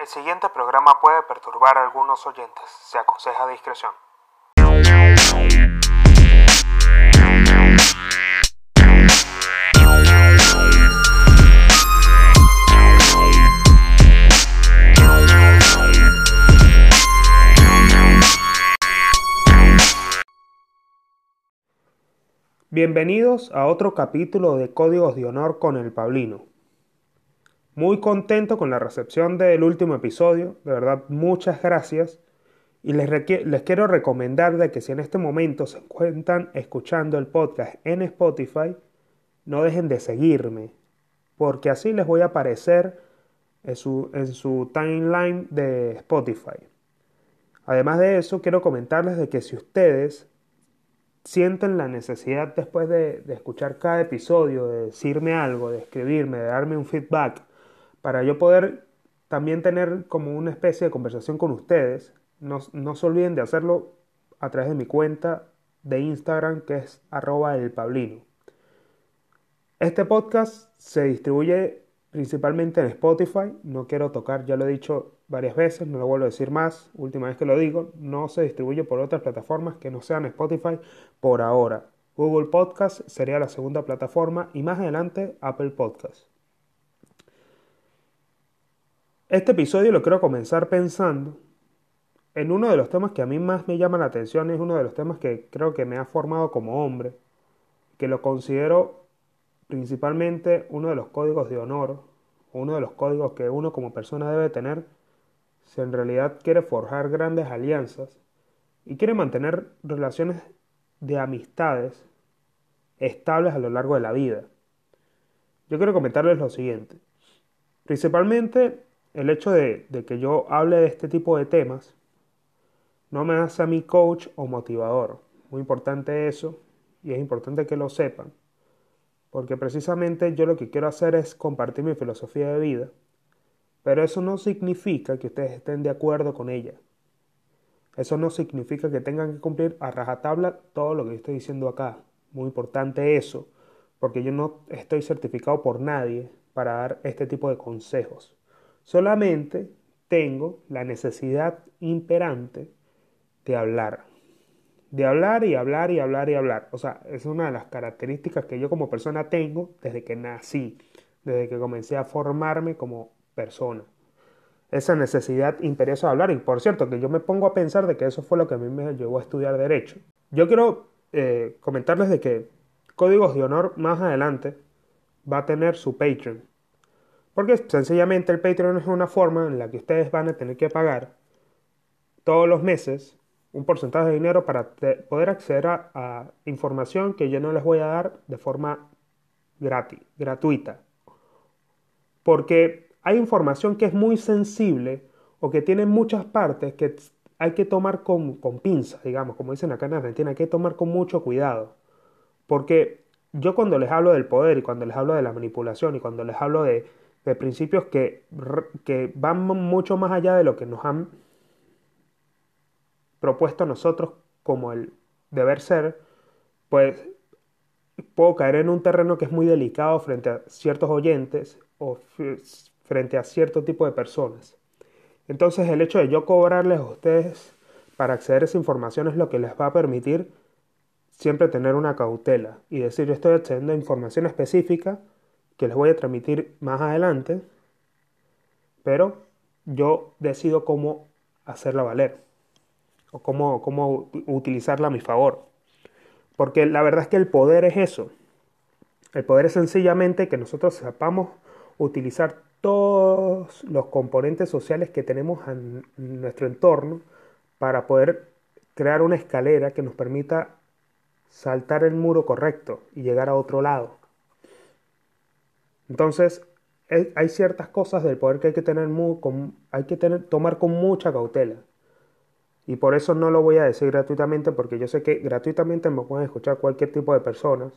El siguiente programa puede perturbar a algunos oyentes. Se aconseja discreción. Bienvenidos a otro capítulo de Códigos de Honor con el Pablino. Muy contento con la recepción del último episodio, de verdad muchas gracias. Y les, les quiero recomendar de que si en este momento se encuentran escuchando el podcast en Spotify, no dejen de seguirme, porque así les voy a aparecer en su, en su timeline de Spotify. Además de eso, quiero comentarles de que si ustedes sienten la necesidad después de, escuchar cada episodio, de decirme algo, de escribirme, de darme un feedback, para yo poder también tener como una especie de conversación con ustedes, no, se olviden de hacerlo a través de mi cuenta de Instagram que es arroba el pablino. Este podcast se distribuye principalmente en Spotify, no quiero tocar, ya lo he dicho varias veces, no lo vuelvo a decir más, última vez que lo digo, no se distribuye por otras plataformas que no sean Spotify por ahora. Google Podcast sería la segunda plataforma y más adelante Apple Podcast. Este episodio lo quiero comenzar pensando en uno de los temas que a mí más me llama la atención, es uno de los temas que creo que me ha formado como hombre, que lo considero principalmente uno de los códigos de honor, uno de los códigos que uno como persona debe tener si en realidad quiere forjar grandes alianzas y quiere mantener relaciones de amistades estables a lo largo de la vida. Yo quiero comentarles lo siguiente. Principalmente el hecho de, que yo hable de este tipo de temas no me hace a mí coach o motivador. Muy importante eso y es importante que lo sepan. Porque precisamente yo lo que quiero hacer es compartir mi filosofía de vida pero eso no significa que ustedes estén de acuerdo con ella. Eso no significa que tengan que cumplir a rajatabla todo lo que estoy diciendo acá. Muy importante eso, porque yo no estoy certificado por nadie para dar este tipo de consejos. Solamente tengo la necesidad imperante de hablar. De hablar y hablar y hablar y hablar. O sea, es una de las características que yo como persona tengo desde que nací, desde que comencé a formarme como persona. Esa necesidad imperiosa de hablar. Y por cierto, que yo me pongo a pensar de que eso fue lo que a mí me llevó a estudiar Derecho. Yo quiero eh, comentarles de que Códigos de Honor más adelante va a tener su Patreon. Porque sencillamente el Patreon es una forma en la que ustedes van a tener que pagar todos los meses un porcentaje de dinero para poder acceder a, información que yo no les voy a dar de forma gratis, gratuita. Porque hay información que es muy sensible o que tiene muchas partes que hay que tomar con, con pinzas, digamos, como dicen acá en Argentina, hay que tomar con mucho cuidado. Porque yo cuando les hablo del poder y cuando les hablo de la manipulación y cuando les hablo de, de principios que, que van mucho más allá de lo que nos han propuesto nosotros como el deber ser, pues puedo caer en un terreno que es muy delicado frente a ciertos oyentes o frente a cierto tipo de personas. Entonces el hecho de yo cobrarles a ustedes para acceder a esa información es lo que les va a permitir siempre tener una cautela y decir yo estoy accediendo a información específica que les voy a transmitir más adelante, pero yo decido cómo hacerla valer o cómo, cómo utilizarla a mi favor. Porque la verdad es que el poder es eso. El poder es sencillamente que nosotros sepamos utilizar todos los componentes sociales que tenemos en nuestro entorno para poder crear una escalera que nos permita saltar el muro correcto y llegar a otro lado. Entonces, hay ciertas cosas del poder que hay que tener, hay que tener, tomar con mucha cautela. Y por eso no lo voy a decir gratuitamente, porque yo sé que gratuitamente me pueden escuchar cualquier tipo de personas.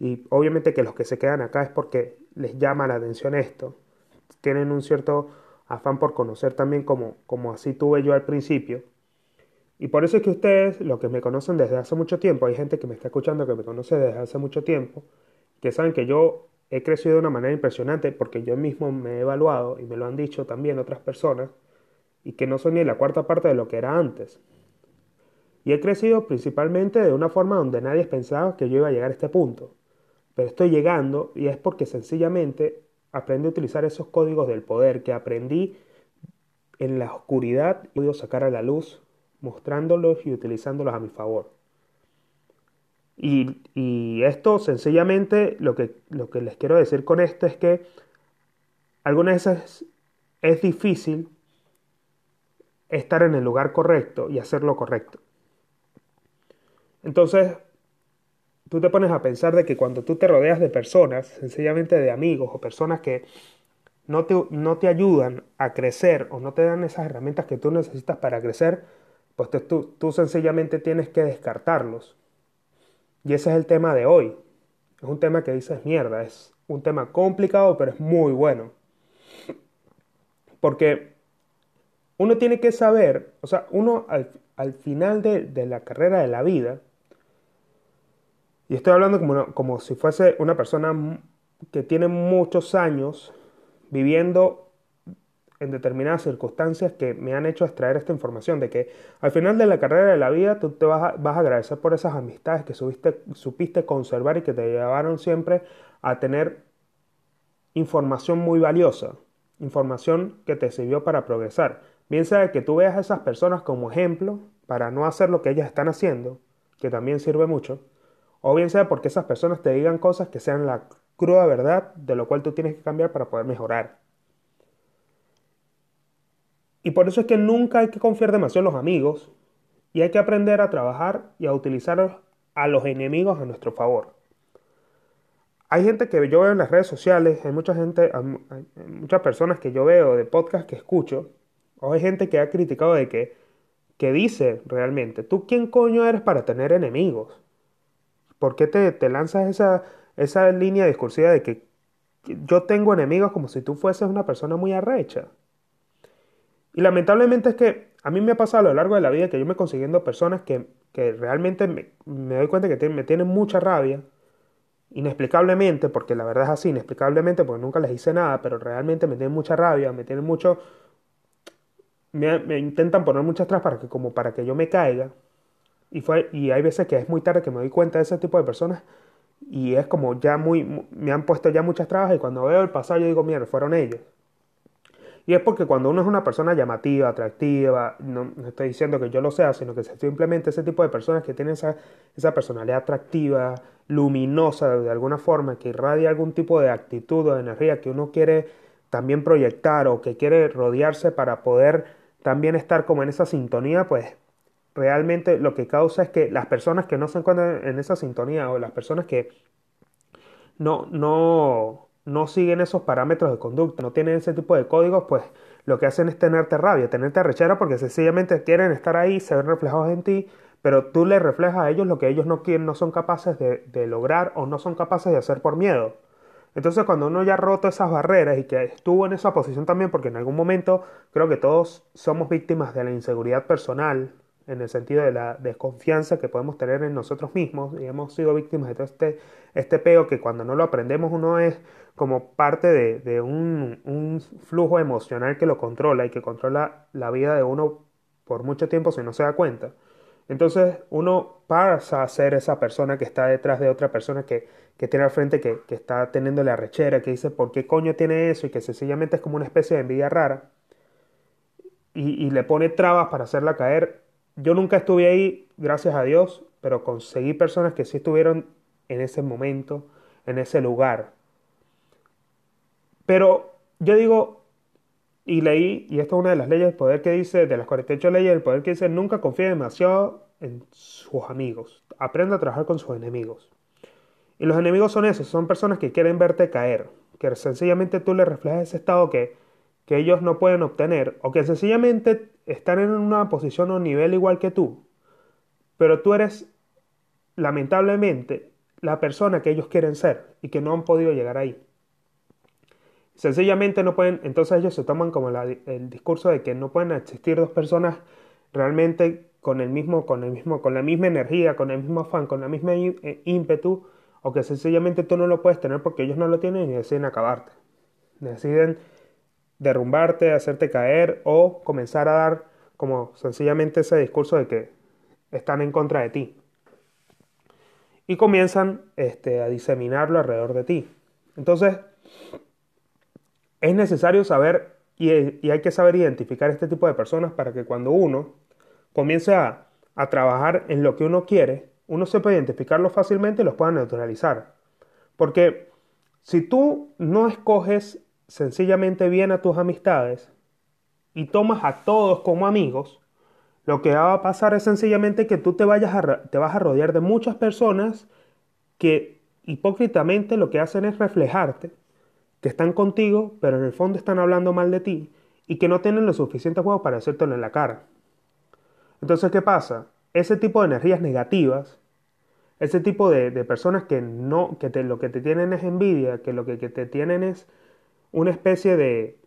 Y obviamente que los que se quedan acá es porque les llama la atención esto tienen un cierto afán por conocer también como, como así tuve yo al principio. Y por eso es que ustedes, los que me conocen desde hace mucho tiempo, hay gente que me está escuchando que me conoce desde hace mucho tiempo, que saben que yo he crecido de una manera impresionante porque yo mismo me he evaluado y me lo han dicho también otras personas y que no soy ni la cuarta parte de lo que era antes. Y he crecido principalmente de una forma donde nadie pensaba que yo iba a llegar a este punto. Pero estoy llegando y es porque sencillamente aprendí a utilizar esos códigos del poder que aprendí en la oscuridad y puedo sacar a la luz mostrándolos y utilizándolos a mi favor. Y, esto sencillamente lo que, lo que les quiero decir con esto es que algunas veces es difícil estar en el lugar correcto y hacer lo correcto. Entonces, tú te pones a pensar de que cuando tú te rodeas de personas, sencillamente de amigos o personas que no te, no te ayudan a crecer o no te dan esas herramientas que tú necesitas para crecer, pues tú, tú sencillamente tienes que descartarlos. Y ese es el tema de hoy. Es un tema que dices mierda, es un tema complicado, pero es muy bueno. Porque uno tiene que saber, o sea, uno al, final de, la carrera de la vida, y estoy hablando como, como si fuese una persona que tiene muchos años viviendo en determinadas circunstancias que me han hecho extraer esta información, de que al final de la carrera de la vida tú te vas a, vas a agradecer por esas amistades que supiste conservar y que te llevaron siempre a tener información muy valiosa, información que te sirvió para progresar. Bien sea que tú veas a esas personas como ejemplo para no hacer lo que ellas están haciendo, que también sirve mucho, o bien sea porque esas personas te digan cosas que sean la cruda verdad de lo cual tú tienes que cambiar para poder mejorar. Y por eso es que nunca hay que confiar demasiado en los amigos y hay que aprender a trabajar y a utilizar a los enemigos a nuestro favor. Hay gente que yo veo en las redes sociales, hay mucha gente, muchas personas que yo veo de podcast que escucho, o hay gente que ha criticado de que, que dice realmente, ¿tú quién coño eres para tener enemigos? ¿Por qué te, te lanzas esa, esa línea discursiva de que yo tengo enemigos como si tú fueses una persona muy arrecha? Y lamentablemente es que a mí me ha pasado a lo largo de la vida que yo me consiguiendo personas que, que realmente me, doy cuenta que me tienen mucha rabia, inexplicablemente, porque la verdad es así, inexplicablemente, porque nunca les hice nada, pero realmente me tienen mucha rabia, me tienen mucho... Me, intentan poner muchas tras para que, como para que yo me caiga. Y, fue, y hay veces que es muy tarde que me doy cuenta de ese tipo de personas y es como ya muy, me han puesto ya muchas trabas y cuando veo el pasado yo digo, mierda, fueron ellos. Y es porque cuando uno es una persona llamativa, atractiva, no, estoy diciendo que yo lo sea, sino que simplemente ese tipo de personas que tienen esa, esa personalidad atractiva, luminosa de alguna forma, que irradia algún tipo de actitud o de energía que uno quiere también proyectar o que quiere rodearse para poder también estar como en esa sintonía, pues realmente lo que causa es que las personas que no se encuentran en esa sintonía o las personas que no, no, no siguen esos parámetros de conducta, no tienen ese tipo de códigos, pues lo que hacen es tenerte rabia, tenerte arrechera porque sencillamente quieren estar ahí, se ven reflejados en ti, pero tú les reflejas a ellos lo que ellos no quieren, no son capaces de, de lograr o no son capaces de hacer por miedo. Entonces cuando uno ya ha roto esas barreras y que estuvo en esa posición también, porque en algún momento creo que todos somos víctimas de la inseguridad personal, en el sentido de la desconfianza que podemos tener en nosotros mismos. Y hemos sido víctimas de todo este, este peo que cuando no lo aprendemos uno es como parte de, un, un, flujo emocional que lo controla y que controla la vida de uno por mucho tiempo si no se da cuenta. Entonces uno pasa a ser esa persona que está detrás de otra persona que, que tiene al frente, que, que está teniendo la rechera, que dice por qué coño tiene eso y que sencillamente es como una especie de envidia rara. Y le pone trabas para hacerla caer yo nunca estuve ahí, gracias a Dios, pero conseguí personas que sí estuvieron en ese momento, en ese lugar. Pero yo digo, y leí, y esta es una de las leyes del poder que dice, de las 48 leyes del poder que dice, nunca confíe demasiado en sus amigos, aprenda a trabajar con sus enemigos. Y los enemigos son esos, son personas que quieren verte caer, que sencillamente tú le reflejas ese estado que, que ellos no pueden obtener, o que sencillamente están en una posición o nivel igual que tú, pero tú eres lamentablemente la persona que ellos quieren ser y que no han podido llegar ahí. Sencillamente no pueden, entonces ellos se toman como el discurso de que no pueden existir dos personas realmente con el mismo, con el mismo, con la misma energía, con el mismo afán, con la misma eh, ímpetu o que sencillamente tú no lo puedes tener porque ellos no lo tienen y deciden acabarte. Deciden derrumbarte, hacerte caer o comenzar a dar como sencillamente ese discurso de que están en contra de ti. Y comienzan este, a diseminarlo alrededor de ti. Entonces, es necesario saber y, hay que saber identificar este tipo de personas para que cuando uno comience a, a trabajar en lo que uno quiere, uno sepa identificarlos fácilmente y los pueda neutralizar. Porque si tú no escoges sencillamente bien a tus amistades y tomas a todos como amigos, lo que va a pasar es sencillamente que tú te, vayas a, te vas a rodear de muchas personas que hipócritamente lo que hacen es reflejarte, que están contigo, pero en el fondo están hablando mal de ti y que no tienen lo suficiente juego para hacértelo en la cara. Entonces, ¿qué pasa? Ese tipo de energías negativas, ese tipo de, personas que, no, que te, lo que te tienen es envidia, que lo que te tienen es una especie de,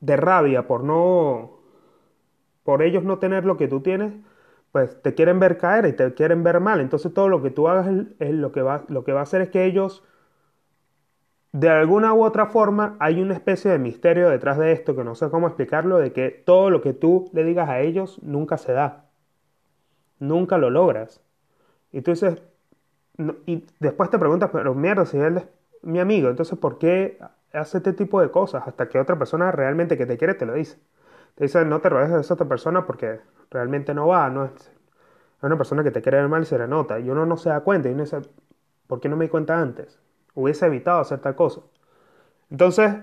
de rabia por no, por ellos no tener lo que tú tienes, pues te quieren ver caer y te quieren ver mal. Entonces todo lo que tú hagas es, lo, que va, lo que va a hacer es que ellos, de alguna u otra forma, hay una especie de misterio detrás de esto que no sé cómo explicarlo, de que todo lo que tú le digas a ellos nunca se da. Nunca lo logras. Y tú dices, y después te preguntas, pero mierda, si él mi amigo, entonces ¿por qué hace este tipo de cosas? Hasta que otra persona realmente que te quiere te lo dice. Te dice, no te rodees de esa otra persona porque realmente no va, no es, es una persona que te quiere ver mal y se le nota. Y uno no se da cuenta y uno dice, ¿por qué no me di cuenta antes? Hubiese evitado hacer tal cosa. Entonces,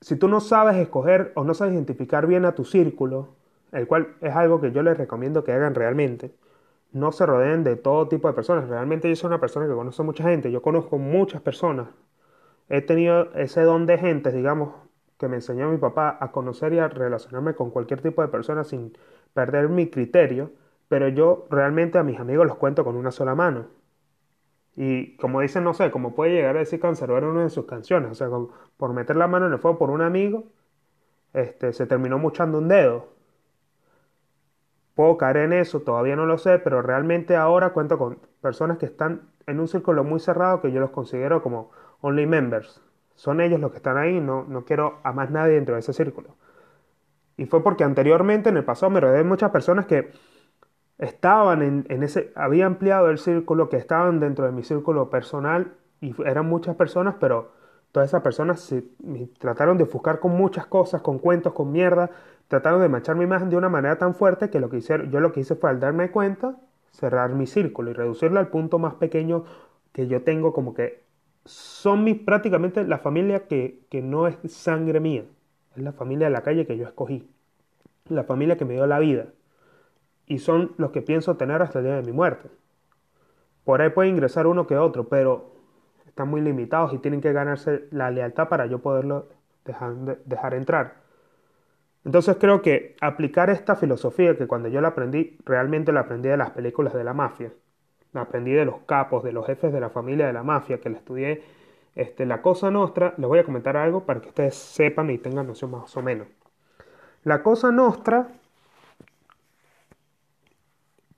si tú no sabes escoger o no sabes identificar bien a tu círculo, el cual es algo que yo les recomiendo que hagan realmente, no se rodeen de todo tipo de personas. Realmente yo soy una persona que conoce mucha gente, yo conozco muchas personas. He tenido ese don de gente, digamos, que me enseñó mi papá a conocer y a relacionarme con cualquier tipo de persona sin perder mi criterio, pero yo realmente a mis amigos los cuento con una sola mano. Y como dicen, no sé, como puede llegar a decir Cancerbero en una de sus canciones, o sea, por meter la mano en el fuego por un amigo, este, se terminó muchando un dedo. Puedo caer en eso, todavía no lo sé, pero realmente ahora cuento con personas que están en un círculo muy cerrado que yo los considero como only members. Son ellos los que están ahí, no, no quiero a más nadie dentro de ese círculo. Y fue porque anteriormente, en el pasado, me rodeé de muchas personas que estaban en, en, ese, había ampliado el círculo, que estaban dentro de mi círculo personal y eran muchas personas, pero todas esas personas se, trataron de ofuscar con muchas cosas, con cuentos, con mierda, trataron de manchar mi imagen de una manera tan fuerte que lo que hice, yo lo que hice fue al darme cuenta, cerrar mi círculo y reducirlo al punto más pequeño que yo tengo como que son mis, prácticamente la familia que, que no es sangre mía, es la familia de la calle que yo escogí, la familia que me dio la vida y son los que pienso tener hasta el día de mi muerte. Por ahí puede ingresar uno que otro, pero están muy limitados y tienen que ganarse la lealtad para yo poderlo dejar, dejar entrar. Entonces creo que aplicar esta filosofía que cuando yo la aprendí, realmente la aprendí de las películas de la mafia. La aprendí de los capos, de los jefes de la familia de la mafia, que la estudié este, la Cosa Nostra. Les voy a comentar algo para que ustedes sepan y tengan noción más o menos. La Cosa Nostra,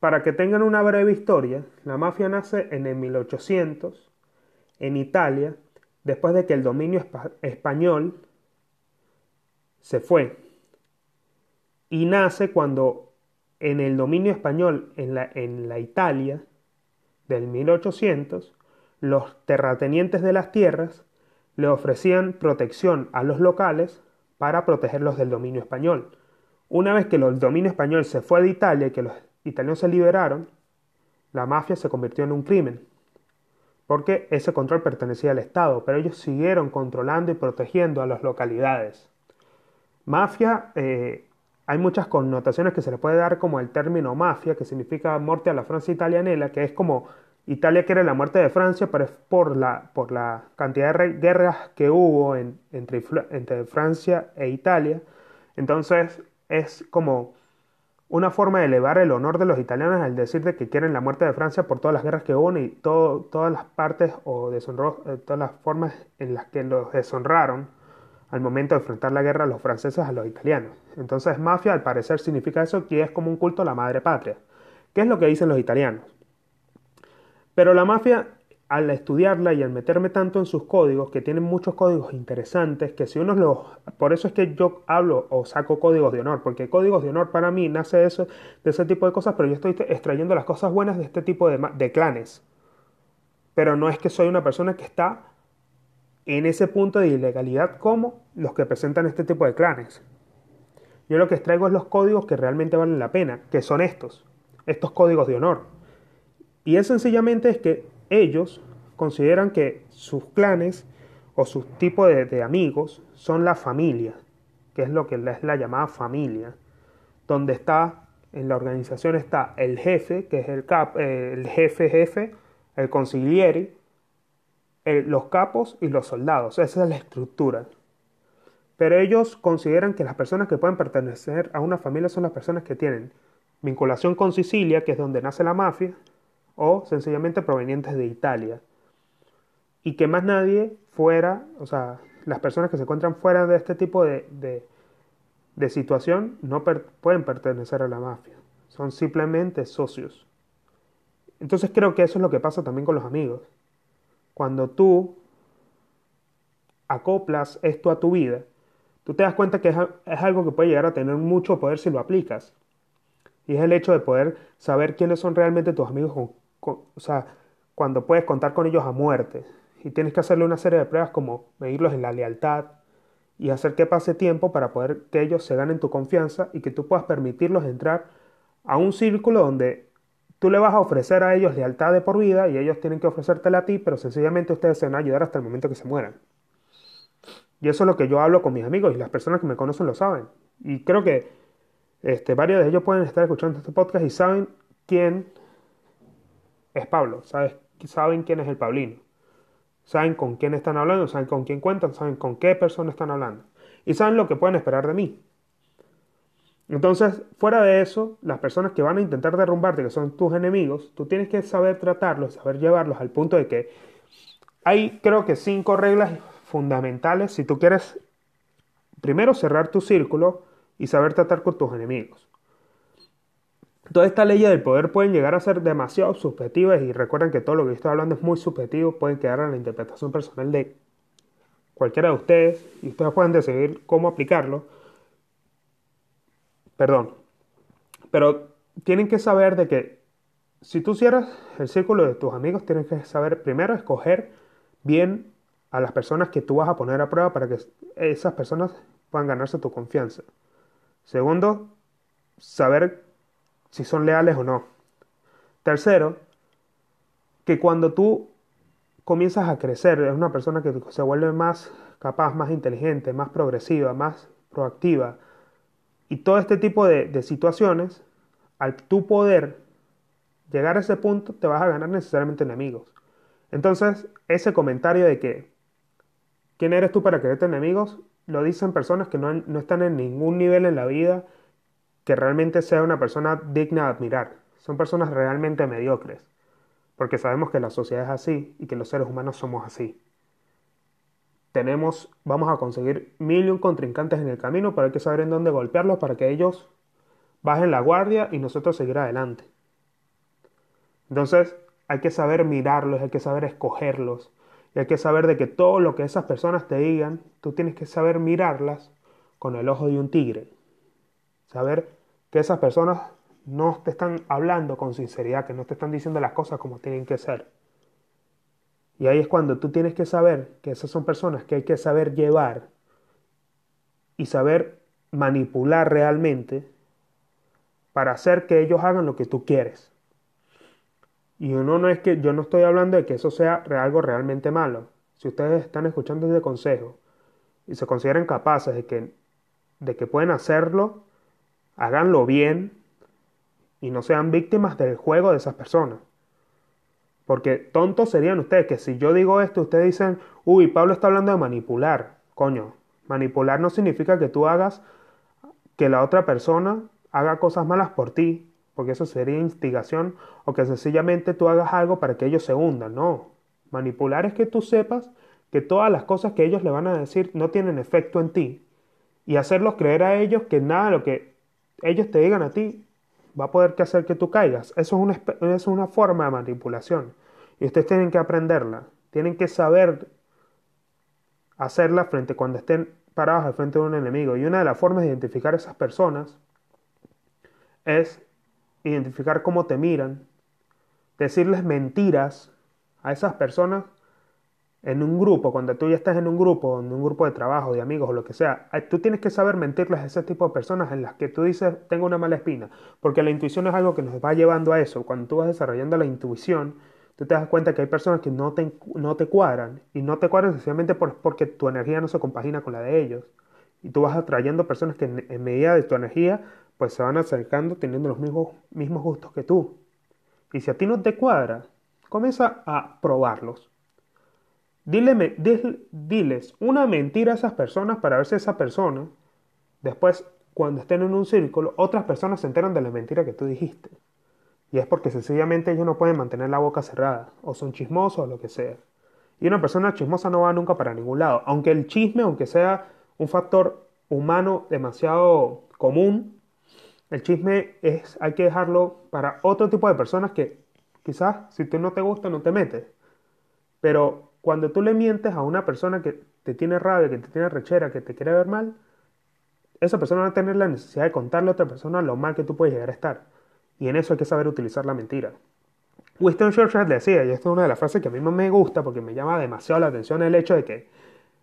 para que tengan una breve historia, la mafia nace en el 1800 en Italia, después de que el dominio español se fue y nace cuando en el dominio español en la, en la Italia del 1800, los terratenientes de las tierras le ofrecían protección a los locales para protegerlos del dominio español. Una vez que el dominio español se fue de Italia y que los italianos se liberaron, la mafia se convirtió en un crimen, porque ese control pertenecía al Estado, pero ellos siguieron controlando y protegiendo a las localidades. Mafia eh, hay muchas connotaciones que se le puede dar como el término mafia, que significa muerte a la Francia italianela, que es como Italia quiere la muerte de Francia, pero es por la, por la cantidad de guerras que hubo entre, entre Francia e Italia. Entonces es como una forma de elevar el honor de los italianos al decir de que quieren la muerte de Francia por todas las guerras que hubo y todas las partes o eh, todas las formas en las que los deshonraron al momento de enfrentar la guerra a los franceses a los italianos. Entonces mafia al parecer significa eso que es como un culto a la madre patria. ¿Qué es lo que dicen los italianos? Pero la mafia, al estudiarla y al meterme tanto en sus códigos, que tienen muchos códigos interesantes, que si uno los... Por eso es que yo hablo o saco códigos de honor, porque códigos de honor para mí nace de, eso, de ese tipo de cosas, pero yo estoy extrayendo las cosas buenas de este tipo de, de clanes. Pero no es que soy una persona que está en ese punto de ilegalidad como los que presentan este tipo de clanes. Yo lo que extraigo es los códigos que realmente valen la pena, que son estos, estos códigos de honor. Y es sencillamente es que ellos consideran que sus clanes o sus tipos de, amigos son la familia, que es lo que es la llamada familia, donde está, en la organización está el jefe, que es el, cap, eh, el jefe jefe, el consigliere, los capos y los soldados. Esa es la estructura. Pero ellos consideran que las personas que pueden pertenecer a una familia son las personas que tienen vinculación con Sicilia, que es donde nace la mafia, o sencillamente provenientes de Italia. Y que más nadie fuera, o sea, las personas que se encuentran fuera de este tipo de, de, situación no pueden pertenecer a la mafia. Son simplemente socios. Entonces creo que eso es lo que pasa también con los amigos. Cuando tú acoplas esto a tu vida, tú te das cuenta que es, algo que puede llegar a tener mucho poder si lo aplicas. Y es el hecho de poder saber quiénes son realmente tus amigos, o sea, cuando puedes contar con ellos a muerte. Y tienes que hacerle una serie de pruebas como medirlos en la lealtad y hacer que pase tiempo para poder que ellos se ganen tu confianza y que tú puedas permitirlos entrar a un círculo donde tú le vas a ofrecer a ellos lealtad de por vida y ellos tienen que ofrecértela a ti, pero sencillamente ustedes se van a ayudar hasta el momento que se mueran. Y eso es lo que yo hablo con mis amigos y las personas que me conocen lo saben. Y creo que este, varios de ellos pueden estar escuchando este podcast y saben quién es Pablo, ¿sabes? saben quién es el Pablino. Saben con quién están hablando, saben con quién cuentan, saben con qué persona están hablando. Y saben lo que pueden esperar de mí. Entonces, fuera de eso, las personas que van a intentar derrumbarte, que son tus enemigos, tú tienes que saber tratarlos, saber llevarlos al punto de que hay, creo que, cinco reglas fundamentales si tú quieres primero cerrar tu círculo y saber tratar con tus enemigos. Todas estas leyes del poder pueden llegar a ser demasiado subjetivas y recuerden que todo lo que estoy hablando es muy subjetivo, pueden quedar en la interpretación personal de cualquiera de ustedes y ustedes pueden decidir cómo aplicarlo. Perdón. Pero tienen que saber de que si tú cierras el círculo de tus amigos, tienes que saber primero escoger bien a las personas que tú vas a poner a prueba para que esas personas puedan ganarse tu confianza. Segundo, saber si son leales o no. Tercero, que cuando tú comienzas a crecer, es una persona que se vuelve más capaz, más inteligente, más progresiva, más proactiva, y todo este tipo de, situaciones, al tú poder llegar a ese punto, te vas a ganar necesariamente enemigos. Entonces, ese comentario de que ¿Quién eres tú para creerte enemigos? Lo dicen personas que no, no están en ningún nivel en la vida que realmente sea una persona digna de admirar. Son personas realmente mediocres, porque sabemos que la sociedad es así y que los seres humanos somos así. Tenemos, vamos a conseguir mil y un contrincantes en el camino, pero hay que saber en dónde golpearlos para que ellos bajen la guardia y nosotros seguir adelante. Entonces, hay que saber mirarlos, hay que saber escogerlos, y hay que saber de que todo lo que esas personas te digan, tú tienes que saber mirarlas con el ojo de un tigre. Saber que esas personas no te están hablando con sinceridad, que no te están diciendo las cosas como tienen que ser. Y ahí es cuando tú tienes que saber que esas son personas que hay que saber llevar y saber manipular realmente para hacer que ellos hagan lo que tú quieres. Y uno no es que yo no estoy hablando de que eso sea algo realmente malo. Si ustedes están escuchando este consejo y se consideran capaces de que, de que pueden hacerlo, háganlo bien y no sean víctimas del juego de esas personas. Porque tontos serían ustedes que si yo digo esto, ustedes dicen, uy, Pablo está hablando de manipular. Coño, manipular no significa que tú hagas que la otra persona haga cosas malas por ti porque eso sería instigación, o que sencillamente tú hagas algo para que ellos se hundan. No, manipular es que tú sepas que todas las cosas que ellos le van a decir no tienen efecto en ti y hacerlos creer a ellos que nada de lo que ellos te digan a ti va a poder hacer que tú caigas. Eso es una, es una forma de manipulación. Y ustedes tienen que aprenderla. Tienen que saber hacerla frente cuando estén parados al frente de un enemigo. Y una de las formas de identificar a esas personas es identificar cómo te miran, decirles mentiras a esas personas en un grupo, cuando tú ya estás en un grupo, en un grupo de trabajo, de amigos o lo que sea, tú tienes que saber mentirles a ese tipo de personas en las que tú dices, tengo una mala espina, porque la intuición es algo que nos va llevando a eso. Cuando tú vas desarrollando la intuición, tú te das cuenta que hay personas que no te, no te cuadran, y no te cuadran sencillamente porque tu energía no se compagina con la de ellos. Y tú vas atrayendo personas que en, medida de tu energía, pues se van acercando teniendo los mismos, mismos gustos que tú. Y si a ti no te cuadra, comienza a probarlos Dile, diles una mentira a esas personas para ver si esa persona, después, cuando estén en un círculo, otras personas se enteran de la mentira que tú dijiste. Y es porque sencillamente ellos no pueden mantener la boca cerrada, o son chismosos o lo que sea. Y una persona chismosa no va nunca para ningún lado. Aunque el chisme, aunque sea un factor humano demasiado común, el chisme es, hay que dejarlo para otro tipo de personas que quizás si tú no te gusta no te metes. Pero cuando tú le mientes a una persona que te tiene rabia, que te tiene rechera, que te quiere ver mal, esa persona va a tener la necesidad de contarle a otra persona lo mal que tú puedes llegar a estar. Y en eso hay que saber utilizar la mentira. Winston Churchill decía, y esto es una de las frases que a mí me gusta porque me llama demasiado la atención el hecho de que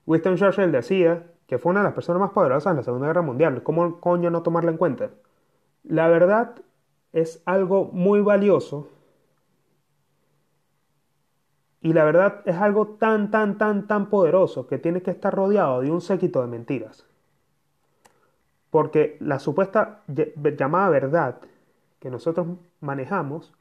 Winston Churchill decía que fue una de las personas más poderosas en la Segunda Guerra Mundial. ¿Cómo coño no tomarla en cuenta? La verdad es algo muy valioso y la verdad es algo tan, tan, tan, tan poderoso que tiene que estar rodeado de un séquito de mentiras. Porque la supuesta llamada verdad que nosotros manejamos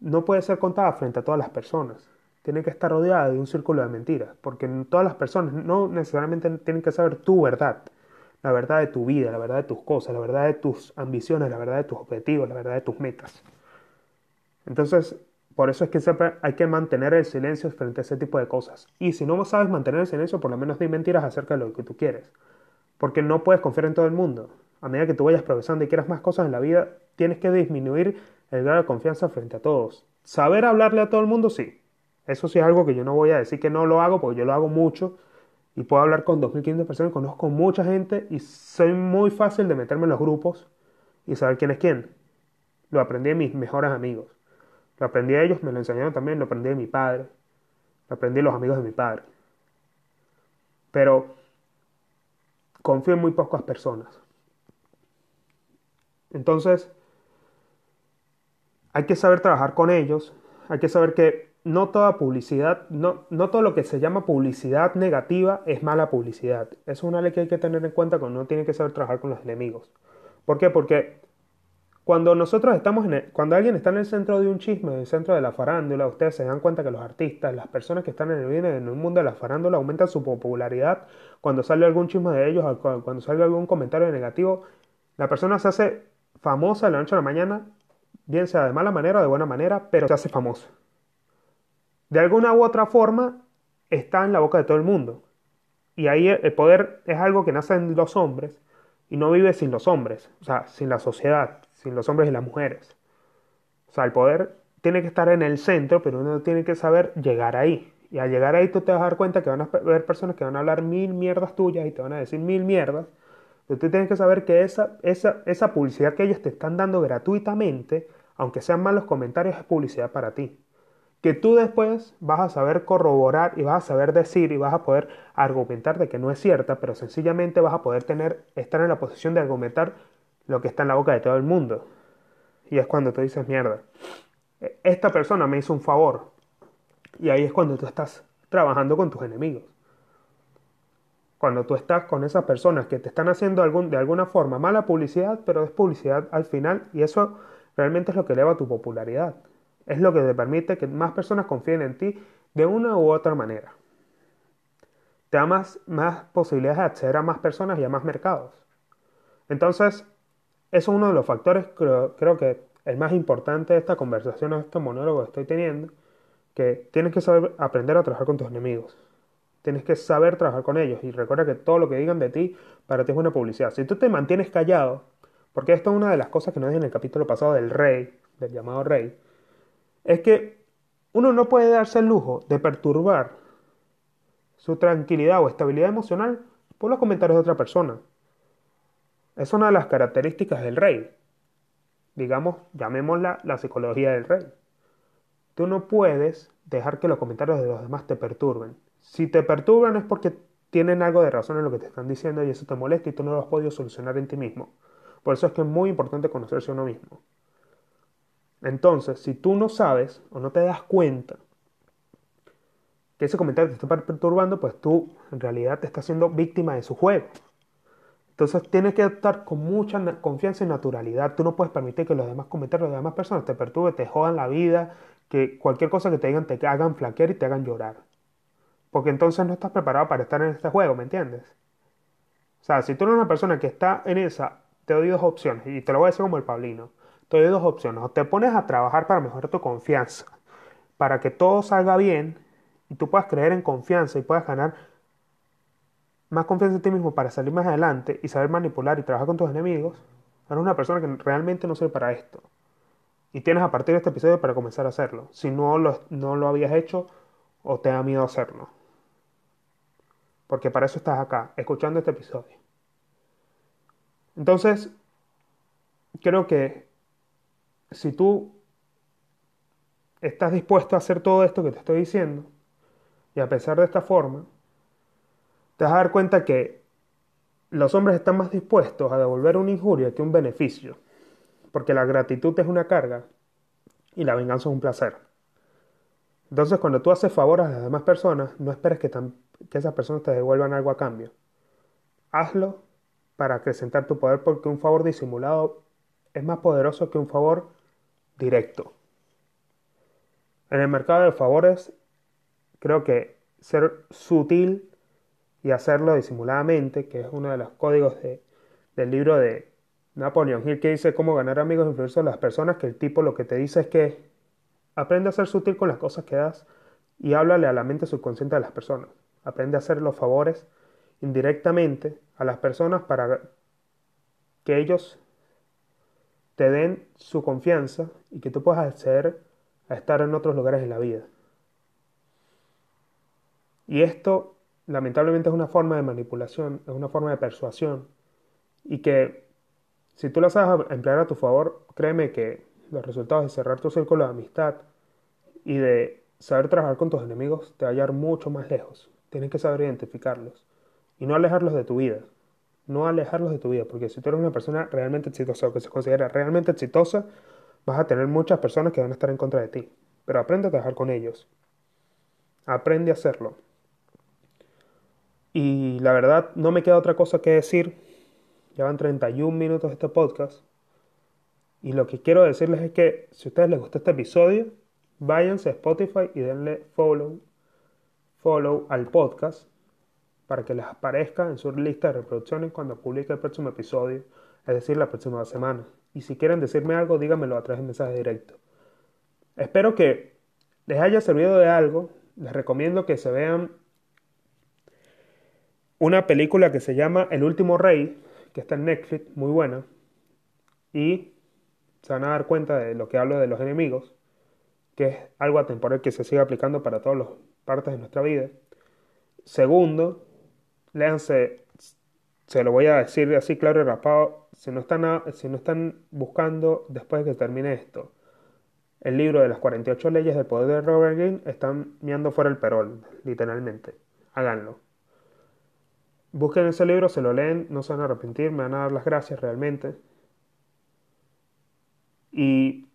no puede ser contada frente a todas las personas. Tiene que estar rodeada de un círculo de mentiras. Porque todas las personas no necesariamente tienen que saber tu verdad. La verdad de tu vida, la verdad de tus cosas, la verdad de tus ambiciones, la verdad de tus objetivos, la verdad de tus metas. Entonces, por eso es que siempre hay que mantener el silencio frente a ese tipo de cosas. Y si no sabes mantener el silencio, por lo menos di mentiras acerca de lo que tú quieres. Porque no puedes confiar en todo el mundo. A medida que tú vayas progresando y quieras más cosas en la vida, tienes que disminuir el grado de confianza frente a todos. Saber hablarle a todo el mundo, sí. Eso sí es algo que yo no voy a decir que no lo hago, porque yo lo hago mucho. Y puedo hablar con 2.500 personas, conozco mucha gente y soy muy fácil de meterme en los grupos y saber quién es quién. Lo aprendí de mis mejores amigos. Lo aprendí a ellos, me lo enseñaron también, lo aprendí de mi padre, lo aprendí de los amigos de mi padre. Pero confío en muy pocas personas. Entonces, hay que saber trabajar con ellos, hay que saber que no toda publicidad, no, no todo lo que se llama publicidad negativa es mala publicidad. Es una ley que hay que tener en cuenta cuando uno tiene que saber trabajar con los enemigos. ¿Por qué? Porque cuando nosotros estamos en cuando alguien está en el centro de un chisme, en el centro de la farándula, ustedes se dan cuenta que los artistas, las personas que están en el, en el mundo de la farándula aumentan su popularidad cuando sale algún chisme de ellos, cuando sale algún comentario negativo, la persona se hace famosa de la noche a la mañana, bien sea de mala manera o de buena manera, pero se hace famosa. De alguna u otra forma está en la boca de todo el mundo. Y ahí el poder es algo que nace en los hombres y no vive sin los hombres, o sea, sin la sociedad, sin los hombres y las mujeres. O sea, el poder tiene que estar en el centro, pero uno tiene que saber llegar ahí. Y al llegar ahí tú te vas a dar cuenta que van a haber personas que van a hablar mil mierdas tuyas y te van a decir mil mierdas. Pero tú tienes que saber que esa, esa, esa publicidad que ellos te están dando gratuitamente, aunque sean malos comentarios, es publicidad para ti. Que tú después vas a saber corroborar y vas a saber decir y vas a poder argumentar de que no es cierta, pero sencillamente vas a poder tener, estar en la posición de argumentar lo que está en la boca de todo el mundo. Y es cuando tú dices, mierda, esta persona me hizo un favor. Y ahí es cuando tú estás trabajando con tus enemigos. Cuando tú estás con esas personas que te están haciendo de alguna forma mala publicidad, pero es publicidad al final y eso realmente es lo que eleva tu popularidad. Es lo que te permite que más personas confíen en ti de una u otra manera. Te da más, más posibilidades de acceder a más personas y a más mercados. Entonces, eso es uno de los factores, creo, creo que el más importante de esta conversación, de este monólogo que estoy teniendo, que tienes que saber aprender a trabajar con tus enemigos. Tienes que saber trabajar con ellos y recuerda que todo lo que digan de ti para ti es una publicidad. Si tú te mantienes callado, porque esto es una de las cosas que nos dije en el capítulo pasado del rey, del llamado rey, es que uno no puede darse el lujo de perturbar su tranquilidad o estabilidad emocional por los comentarios de otra persona. Es una de las características del rey. Digamos, llamémosla la psicología del rey. Tú no puedes dejar que los comentarios de los demás te perturben. Si te perturban es porque tienen algo de razón en lo que te están diciendo y eso te molesta y tú no lo has podido solucionar en ti mismo. Por eso es que es muy importante conocerse uno mismo. Entonces, si tú no sabes o no te das cuenta que ese comentario te está perturbando, pues tú en realidad te estás siendo víctima de su juego. Entonces tienes que estar con mucha confianza y naturalidad. Tú no puedes permitir que los demás comentarios de las demás personas te perturben, te jodan la vida, que cualquier cosa que te digan te hagan flaquear y te hagan llorar. Porque entonces no estás preparado para estar en este juego, ¿me entiendes? O sea, si tú eres una persona que está en esa, te doy dos opciones, y te lo voy a decir como el Pablino, te doy dos opciones. O te pones a trabajar para mejorar tu confianza, para que todo salga bien y tú puedas creer en confianza y puedas ganar más confianza en ti mismo para salir más adelante y saber manipular y trabajar con tus enemigos, eres una persona que realmente no sirve para esto. Y tienes a partir de este episodio para comenzar a hacerlo. Si no lo, no lo habías hecho o te da miedo hacerlo. Porque para eso estás acá, escuchando este episodio. Entonces, creo que si tú estás dispuesto a hacer todo esto que te estoy diciendo, y a pesar de esta forma, te vas a dar cuenta que los hombres están más dispuestos a devolver una injuria que un beneficio, porque la gratitud es una carga y la venganza es un placer. Entonces, cuando tú haces favor a las demás personas, no esperes que, que esas personas te devuelvan algo a cambio. Hazlo para acrecentar tu poder porque un favor disimulado es más poderoso que un favor directo. En el mercado de favores, creo que ser sutil y hacerlo disimuladamente, que es uno de los códigos del libro de Napoleon Hill, que dice cómo ganar amigos influencers a las personas, que el tipo lo que te dice es que aprende a ser sutil con las cosas que das y háblale a la mente subconsciente de las personas. Aprende a hacer los favores indirectamente a las personas para que ellos te den su confianza y que tú puedas acceder a estar en otros lugares de la vida. Y esto lamentablemente es una forma de manipulación, es una forma de persuasión y que si tú la sabes emplear a tu favor, créeme que los resultados de cerrar tu círculo de amistad y de saber trabajar con tus enemigos te va a hallar mucho más lejos. Tienes que saber identificarlos y no alejarlos de tu vida no alejarlos de tu vida, porque si tú eres una persona realmente exitosa o que se considera realmente exitosa, vas a tener muchas personas que van a estar en contra de ti. Pero aprende a trabajar con ellos. Aprende a hacerlo. Y la verdad, no me queda otra cosa que decir. Ya van 31 minutos este podcast. Y lo que quiero decirles es que si a ustedes les gustó este episodio, váyanse a Spotify y denle follow, follow al podcast para que les aparezca en su lista de reproducciones cuando publique el próximo episodio, es decir, la próxima semana. Y si quieren decirme algo, díganmelo a través de mensaje directo. Espero que les haya servido de algo. Les recomiendo que se vean una película que se llama El último rey, que está en Netflix, muy buena. Y se van a dar cuenta de lo que hablo de los enemigos, que es algo atemporal que se sigue aplicando para todas las partes de nuestra vida. Segundo, léanse, se lo voy a decir así claro y rapado, si no están, si no están buscando después de que termine esto, el libro de las 48 leyes del poder de Robert Greene, están mirando fuera el perol, literalmente. Háganlo. Busquen ese libro, se lo leen, no se van a arrepentir, me van a dar las gracias realmente. Y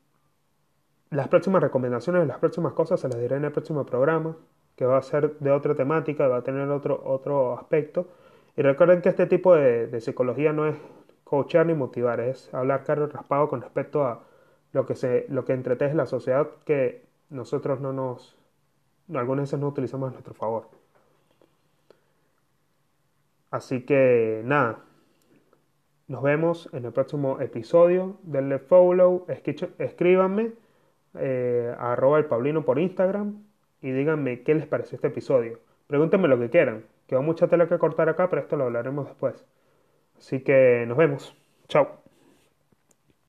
las próximas recomendaciones, las próximas cosas se las diré en el próximo programa que va a ser de otra temática, va a tener otro, otro aspecto. Y recuerden que este tipo de, psicología no es coachar ni motivar, es hablar caro raspado con respecto a lo que, se, lo que entreteje la sociedad que nosotros no nos, algunas veces no utilizamos a nuestro favor. Así que nada, nos vemos en el próximo episodio. Denle follow, escríbanme eh, arroba el por Instagram y díganme qué les pareció este episodio. Pregúntenme lo que quieran. Quedó mucha tela que cortar acá, pero esto lo hablaremos después. Así que nos vemos. Chao.